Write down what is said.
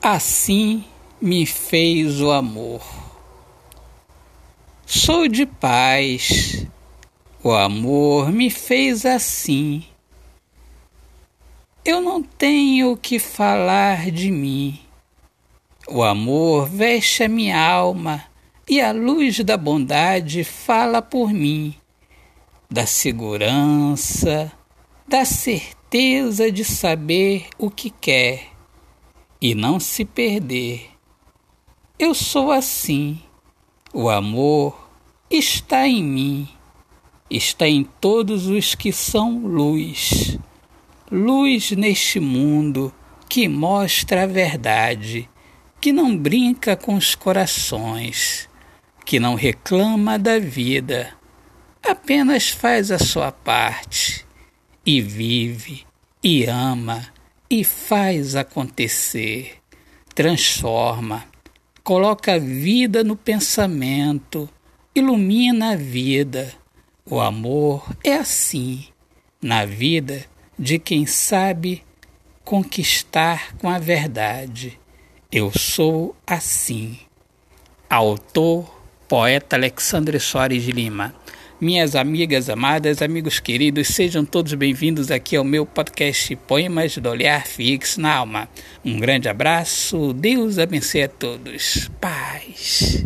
Assim me fez o amor. Sou de paz, o amor me fez assim. Eu não tenho que falar de mim. O amor veste a minha alma e a luz da bondade fala por mim, da segurança, da certeza de saber o que quer e não se perder. Eu sou assim. O amor está em mim, está em todos os que são luz. Luz neste mundo que mostra a verdade, que não brinca com os corações, que não reclama da vida, apenas faz a sua parte e vive e ama e faz acontecer, transforma, coloca a vida no pensamento, ilumina a vida. O amor é assim, na vida de quem sabe conquistar com a verdade. Eu sou assim. Autor, poeta Alexandre Soares de Lima. Minhas amigas amadas, amigos queridos, sejam todos bem-vindos aqui ao meu podcast Poemas do Olhar Fixo na Alma. Um grande abraço, Deus abençoe a todos. Paz.